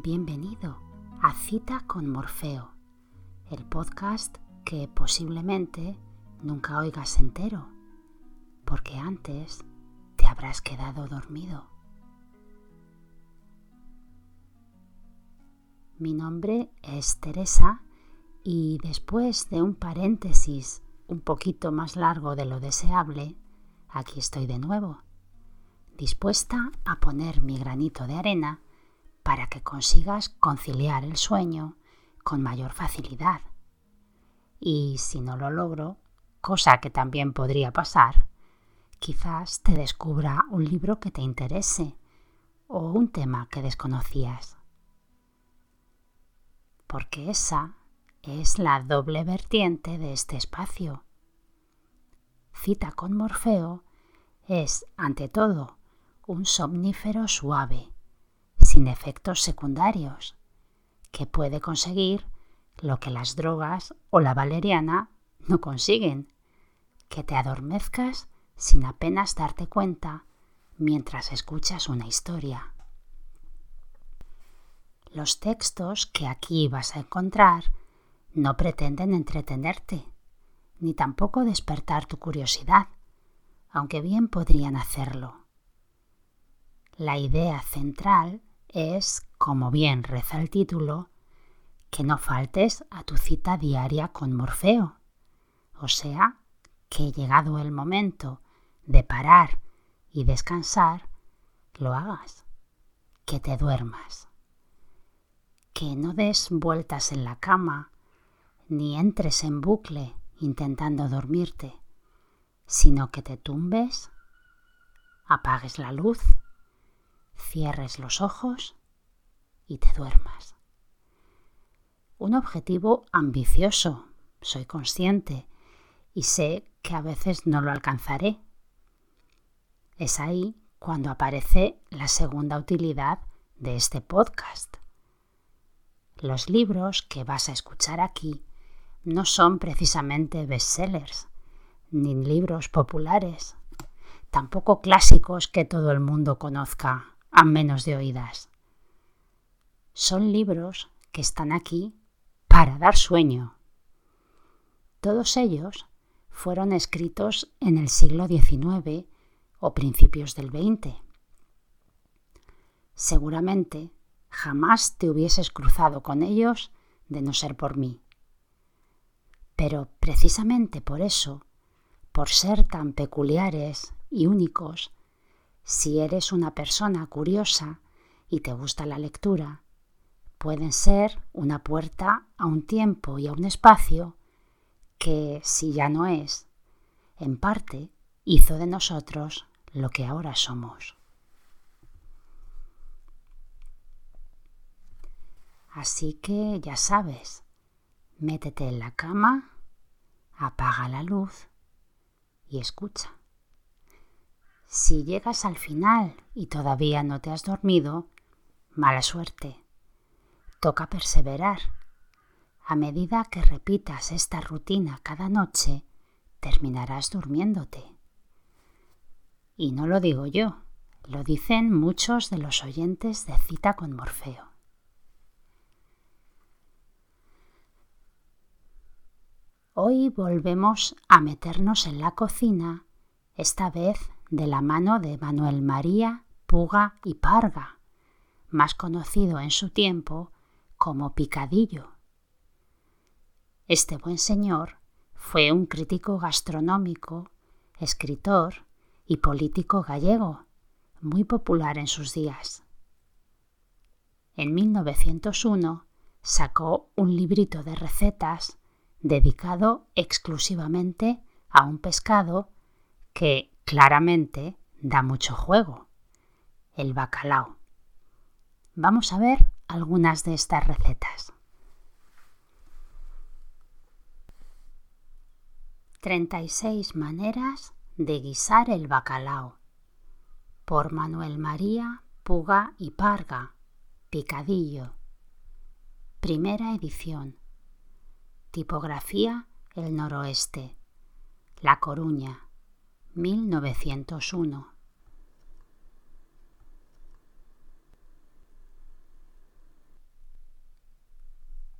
Bienvenido a Cita con Morfeo, el podcast que posiblemente nunca oigas entero, porque antes te habrás quedado dormido. Mi nombre es Teresa y después de un paréntesis un poquito más largo de lo deseable, aquí estoy de nuevo dispuesta a poner mi granito de arena para que consigas conciliar el sueño con mayor facilidad. Y si no lo logro, cosa que también podría pasar, quizás te descubra un libro que te interese o un tema que desconocías. Porque esa es la doble vertiente de este espacio. Cita con Morfeo es, ante todo, un somnífero suave, sin efectos secundarios, que puede conseguir lo que las drogas o la valeriana no consiguen, que te adormezcas sin apenas darte cuenta mientras escuchas una historia. Los textos que aquí vas a encontrar no pretenden entretenerte, ni tampoco despertar tu curiosidad, aunque bien podrían hacerlo. La idea central es, como bien reza el título, que no faltes a tu cita diaria con Morfeo. O sea, que llegado el momento de parar y descansar, lo hagas, que te duermas, que no des vueltas en la cama, ni entres en bucle intentando dormirte, sino que te tumbes, apagues la luz cierres los ojos y te duermas. Un objetivo ambicioso, soy consciente y sé que a veces no lo alcanzaré. Es ahí cuando aparece la segunda utilidad de este podcast. Los libros que vas a escuchar aquí no son precisamente bestsellers, ni libros populares, tampoco clásicos que todo el mundo conozca a menos de oídas. Son libros que están aquí para dar sueño. Todos ellos fueron escritos en el siglo XIX o principios del XX. Seguramente jamás te hubieses cruzado con ellos de no ser por mí. Pero precisamente por eso, por ser tan peculiares y únicos, si eres una persona curiosa y te gusta la lectura, pueden ser una puerta a un tiempo y a un espacio que, si ya no es, en parte hizo de nosotros lo que ahora somos. Así que ya sabes, métete en la cama, apaga la luz y escucha. Si llegas al final y todavía no te has dormido, mala suerte. Toca perseverar. A medida que repitas esta rutina cada noche, terminarás durmiéndote. Y no lo digo yo, lo dicen muchos de los oyentes de cita con Morfeo. Hoy volvemos a meternos en la cocina, esta vez de la mano de Manuel María Puga y Parga, más conocido en su tiempo como Picadillo. Este buen señor fue un crítico gastronómico, escritor y político gallego, muy popular en sus días. En 1901 sacó un librito de recetas dedicado exclusivamente a un pescado que claramente da mucho juego, el bacalao. Vamos a ver algunas de estas recetas. 36 maneras de guisar el bacalao por Manuel María Puga y Parga, Picadillo. Primera edición. Tipografía El Noroeste. La Coruña, 1901.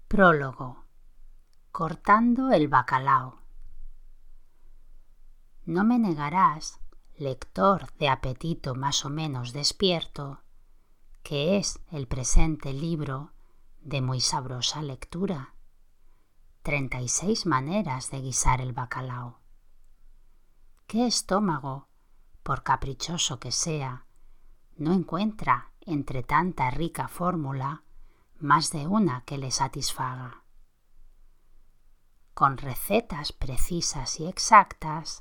Prólogo. Cortando el bacalao. No me negarás, lector de apetito más o menos despierto, que es el presente libro de muy sabrosa lectura. 36 maneras de guisar el bacalao. ¿Qué estómago, por caprichoso que sea, no encuentra entre tanta rica fórmula más de una que le satisfaga. Con recetas precisas y exactas,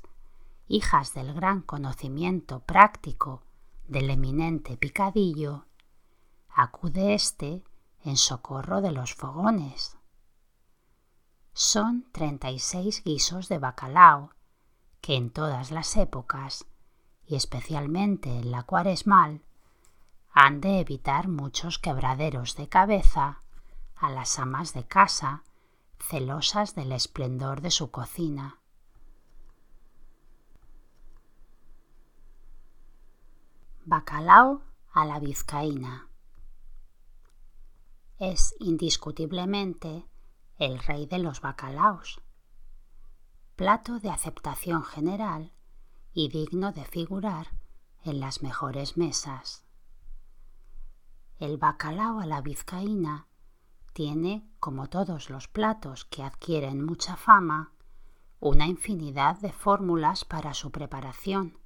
hijas del gran conocimiento práctico del eminente picadillo, acude éste en socorro de los fogones. Son treinta y seis guisos de bacalao que en todas las épocas, y especialmente en la cuaresmal, han de evitar muchos quebraderos de cabeza a las amas de casa celosas del esplendor de su cocina. Bacalao a la vizcaína. Es indiscutiblemente el rey de los bacalaos, plato de aceptación general y digno de figurar en las mejores mesas. El bacalao a la vizcaína tiene, como todos los platos que adquieren mucha fama, una infinidad de fórmulas para su preparación.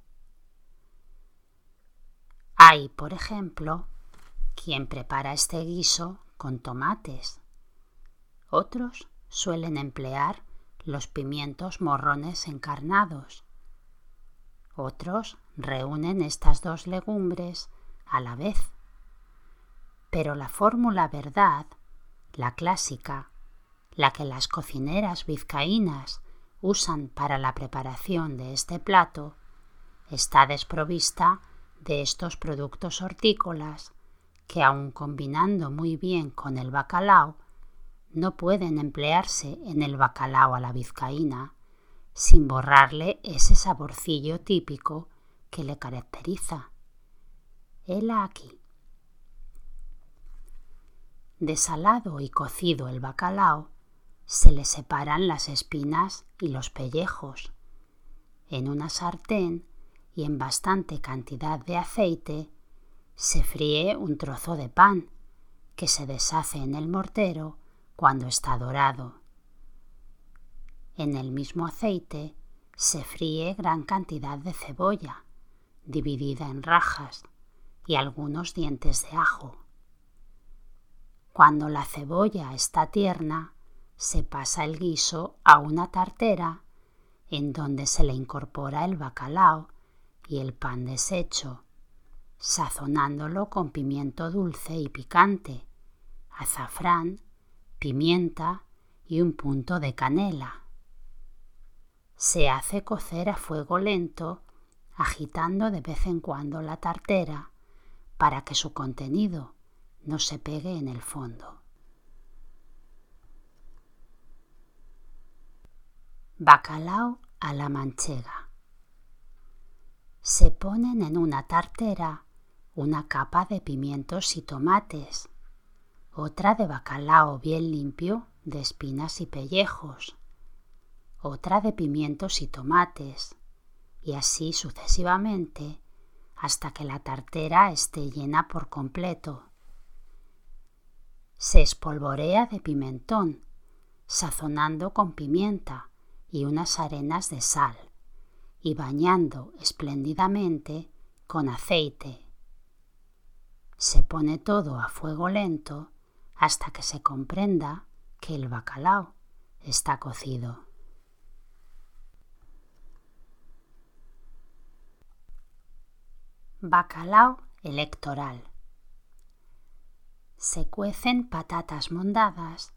Hay, por ejemplo, quien prepara este guiso con tomates. Otros suelen emplear los pimientos morrones encarnados. Otros reúnen estas dos legumbres a la vez pero la fórmula verdad, la clásica, la que las cocineras vizcaínas usan para la preparación de este plato, está desprovista de estos productos hortícolas que aun combinando muy bien con el bacalao, no pueden emplearse en el bacalao a la vizcaína sin borrarle ese saborcillo típico que le caracteriza. Hela aquí desalado y cocido el bacalao, se le separan las espinas y los pellejos. En una sartén y en bastante cantidad de aceite se fríe un trozo de pan que se deshace en el mortero cuando está dorado. En el mismo aceite se fríe gran cantidad de cebolla, dividida en rajas, y algunos dientes de ajo. Cuando la cebolla está tierna, se pasa el guiso a una tartera en donde se le incorpora el bacalao y el pan deshecho, sazonándolo con pimiento dulce y picante, azafrán, pimienta y un punto de canela. Se hace cocer a fuego lento, agitando de vez en cuando la tartera para que su contenido no se pegue en el fondo. Bacalao a la manchega. Se ponen en una tartera una capa de pimientos y tomates, otra de bacalao bien limpio de espinas y pellejos, otra de pimientos y tomates, y así sucesivamente hasta que la tartera esté llena por completo. Se espolvorea de pimentón, sazonando con pimienta y unas arenas de sal, y bañando espléndidamente con aceite. Se pone todo a fuego lento hasta que se comprenda que el bacalao está cocido. Bacalao electoral se cuecen patatas mondadas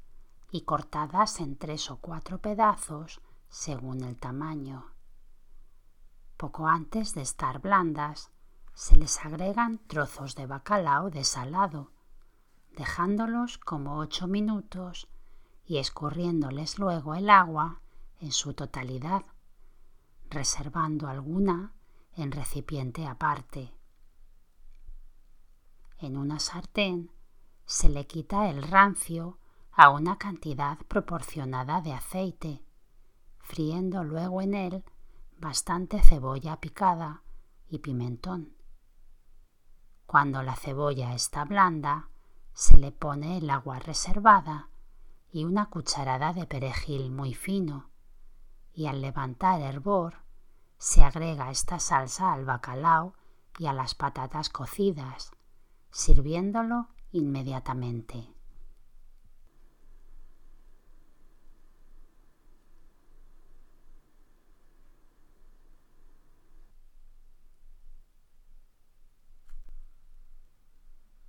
y cortadas en tres o cuatro pedazos según el tamaño. Poco antes de estar blandas, se les agregan trozos de bacalao desalado, dejándolos como ocho minutos y escurriéndoles luego el agua en su totalidad, reservando alguna en recipiente aparte. En una sartén se le quita el rancio a una cantidad proporcionada de aceite, friendo luego en él bastante cebolla picada y pimentón. Cuando la cebolla está blanda, se le pone el agua reservada y una cucharada de perejil muy fino, y al levantar hervor se agrega esta salsa al bacalao y a las patatas cocidas, sirviéndolo inmediatamente.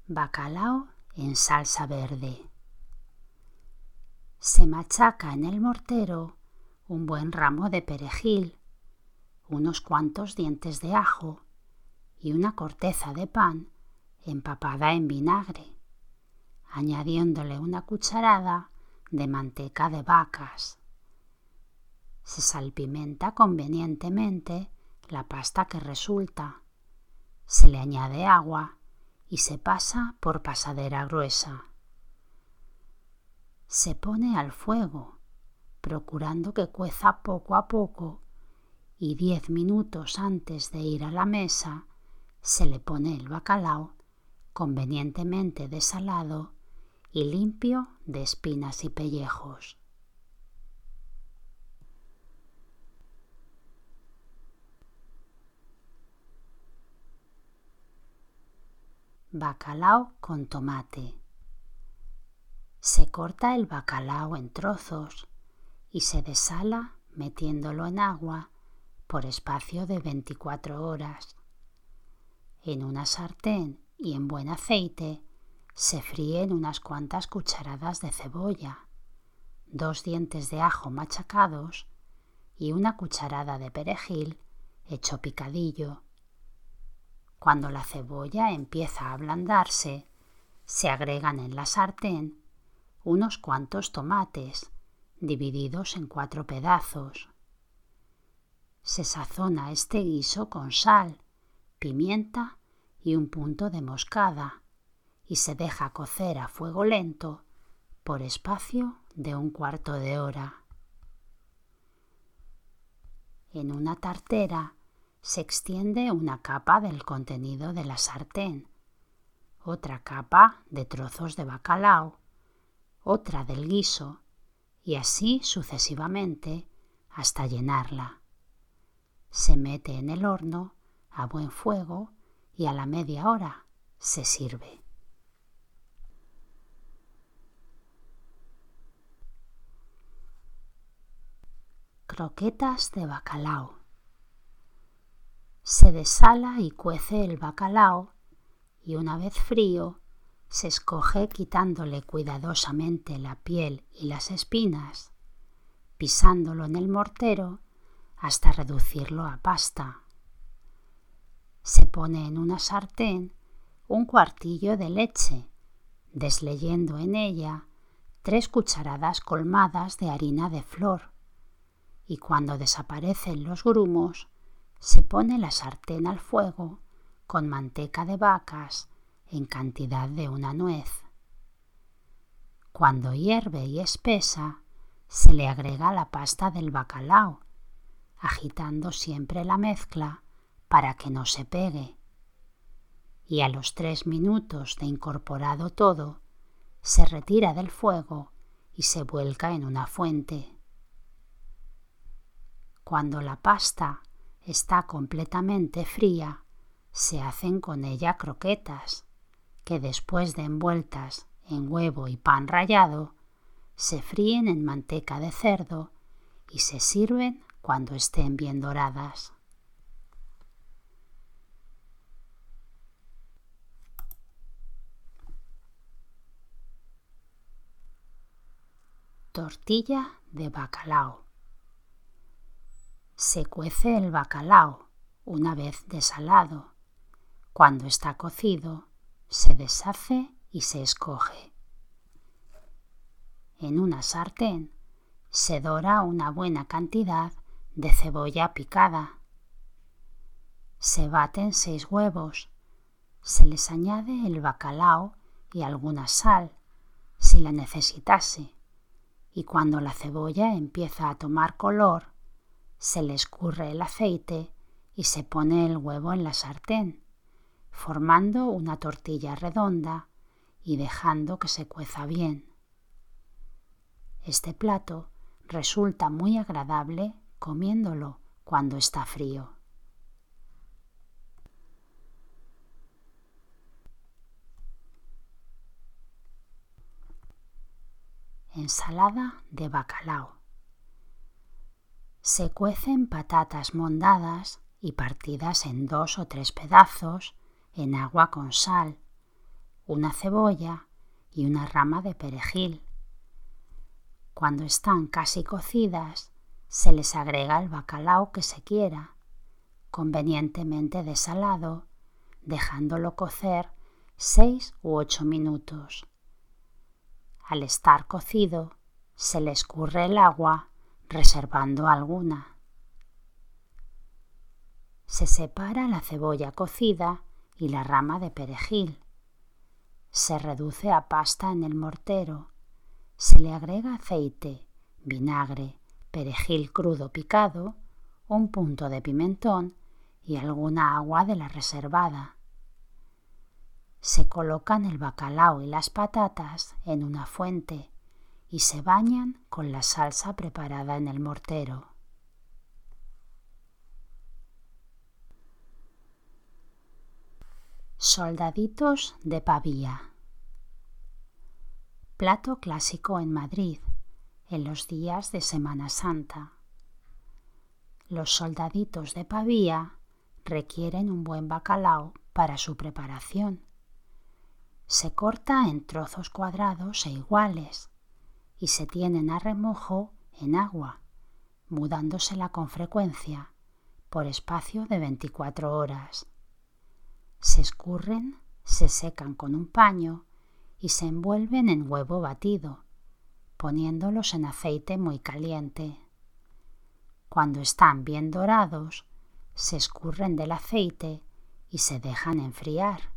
Bacalao en salsa verde. Se machaca en el mortero un buen ramo de perejil, unos cuantos dientes de ajo y una corteza de pan empapada en vinagre, añadiéndole una cucharada de manteca de vacas. Se salpimenta convenientemente la pasta que resulta. Se le añade agua y se pasa por pasadera gruesa. Se pone al fuego, procurando que cueza poco a poco, y diez minutos antes de ir a la mesa se le pone el bacalao convenientemente desalado y limpio de espinas y pellejos. Bacalao con tomate. Se corta el bacalao en trozos y se desala metiéndolo en agua por espacio de 24 horas. En una sartén y en buen aceite se fríen unas cuantas cucharadas de cebolla, dos dientes de ajo machacados y una cucharada de perejil hecho picadillo cuando la cebolla empieza a ablandarse, se agregan en la sartén unos cuantos tomates divididos en cuatro pedazos. Se sazona este guiso con sal, pimienta y un punto de moscada y se deja cocer a fuego lento por espacio de un cuarto de hora. En una tartera se extiende una capa del contenido de la sartén, otra capa de trozos de bacalao, otra del guiso, y así sucesivamente hasta llenarla. Se mete en el horno a buen fuego y a la media hora se sirve. Croquetas de bacalao. Se desala y cuece el bacalao y una vez frío se escoge quitándole cuidadosamente la piel y las espinas, pisándolo en el mortero hasta reducirlo a pasta. Se pone en una sartén un cuartillo de leche, desleyendo en ella tres cucharadas colmadas de harina de flor, y cuando desaparecen los grumos, se pone la sartén al fuego con manteca de vacas en cantidad de una nuez. Cuando hierve y espesa, se le agrega la pasta del bacalao, agitando siempre la mezcla para que no se pegue. Y a los tres minutos de incorporado todo, se retira del fuego y se vuelca en una fuente. Cuando la pasta está completamente fría, se hacen con ella croquetas, que después de envueltas en huevo y pan rallado, se fríen en manteca de cerdo y se sirven cuando estén bien doradas. Tortilla de bacalao. Se cuece el bacalao una vez desalado. Cuando está cocido, se deshace y se escoge. En una sartén se dora una buena cantidad de cebolla picada. Se baten seis huevos. Se les añade el bacalao y alguna sal, si la necesitase, y cuando la cebolla empieza a tomar color, se le escurre el aceite y se pone el huevo en la sartén, formando una tortilla redonda y dejando que se cueza bien. Este plato resulta muy agradable comiéndolo cuando está frío. Ensalada de bacalao. Se cuecen patatas mondadas y partidas en dos o tres pedazos en agua con sal, una cebolla y una rama de perejil. Cuando están casi cocidas, se les agrega el bacalao que se quiera, convenientemente desalado, dejándolo cocer seis u ocho minutos. Al estar cocido, se le escurre el agua, reservando alguna. Se separa la cebolla cocida y la rama de perejil. Se reduce a pasta en el mortero. Se le agrega aceite, vinagre, perejil crudo picado, un punto de pimentón y alguna agua de la reservada. Se colocan el bacalao y las patatas en una fuente y se bañan con la salsa preparada en el mortero. Soldaditos de pavía. Plato clásico en Madrid en los días de Semana Santa. Los soldaditos de pavía requieren un buen bacalao para su preparación. Se corta en trozos cuadrados e iguales y se tienen a remojo en agua, mudándosela con frecuencia por espacio de 24 horas se escurren, se secan con un paño y se envuelven en huevo batido, poniéndolos en aceite muy caliente. Cuando están bien dorados, se escurren del aceite y se dejan enfriar.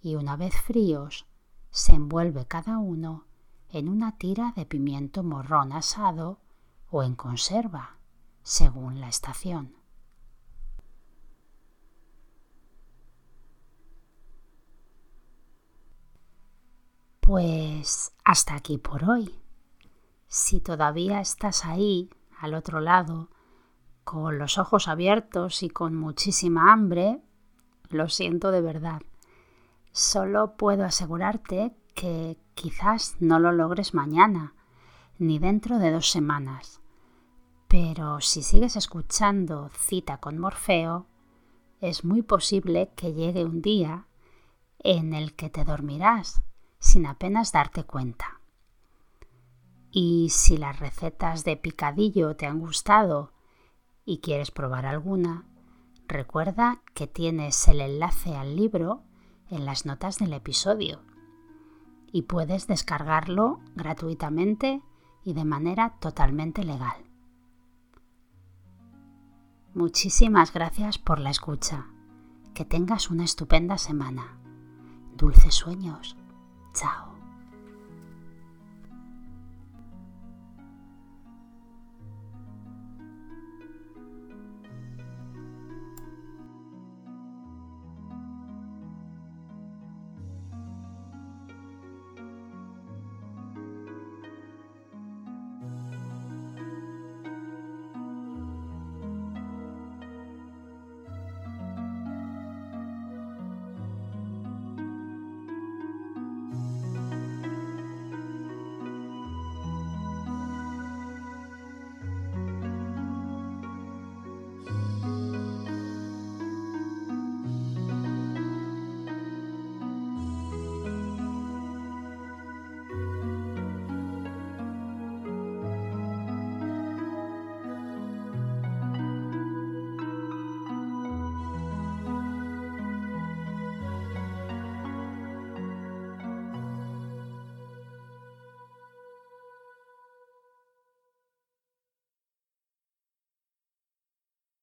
Y una vez fríos, se envuelve cada uno en una tira de pimiento morrón asado o en conserva, según la estación. Pues hasta aquí por hoy. Si todavía estás ahí, al otro lado, con los ojos abiertos y con muchísima hambre, lo siento de verdad. Solo puedo asegurarte que quizás no lo logres mañana, ni dentro de dos semanas. Pero si sigues escuchando Cita con Morfeo, es muy posible que llegue un día en el que te dormirás sin apenas darte cuenta. Y si las recetas de picadillo te han gustado y quieres probar alguna, recuerda que tienes el enlace al libro en las notas del episodio y puedes descargarlo gratuitamente y de manera totalmente legal. Muchísimas gracias por la escucha. Que tengas una estupenda semana. Dulces sueños. 早。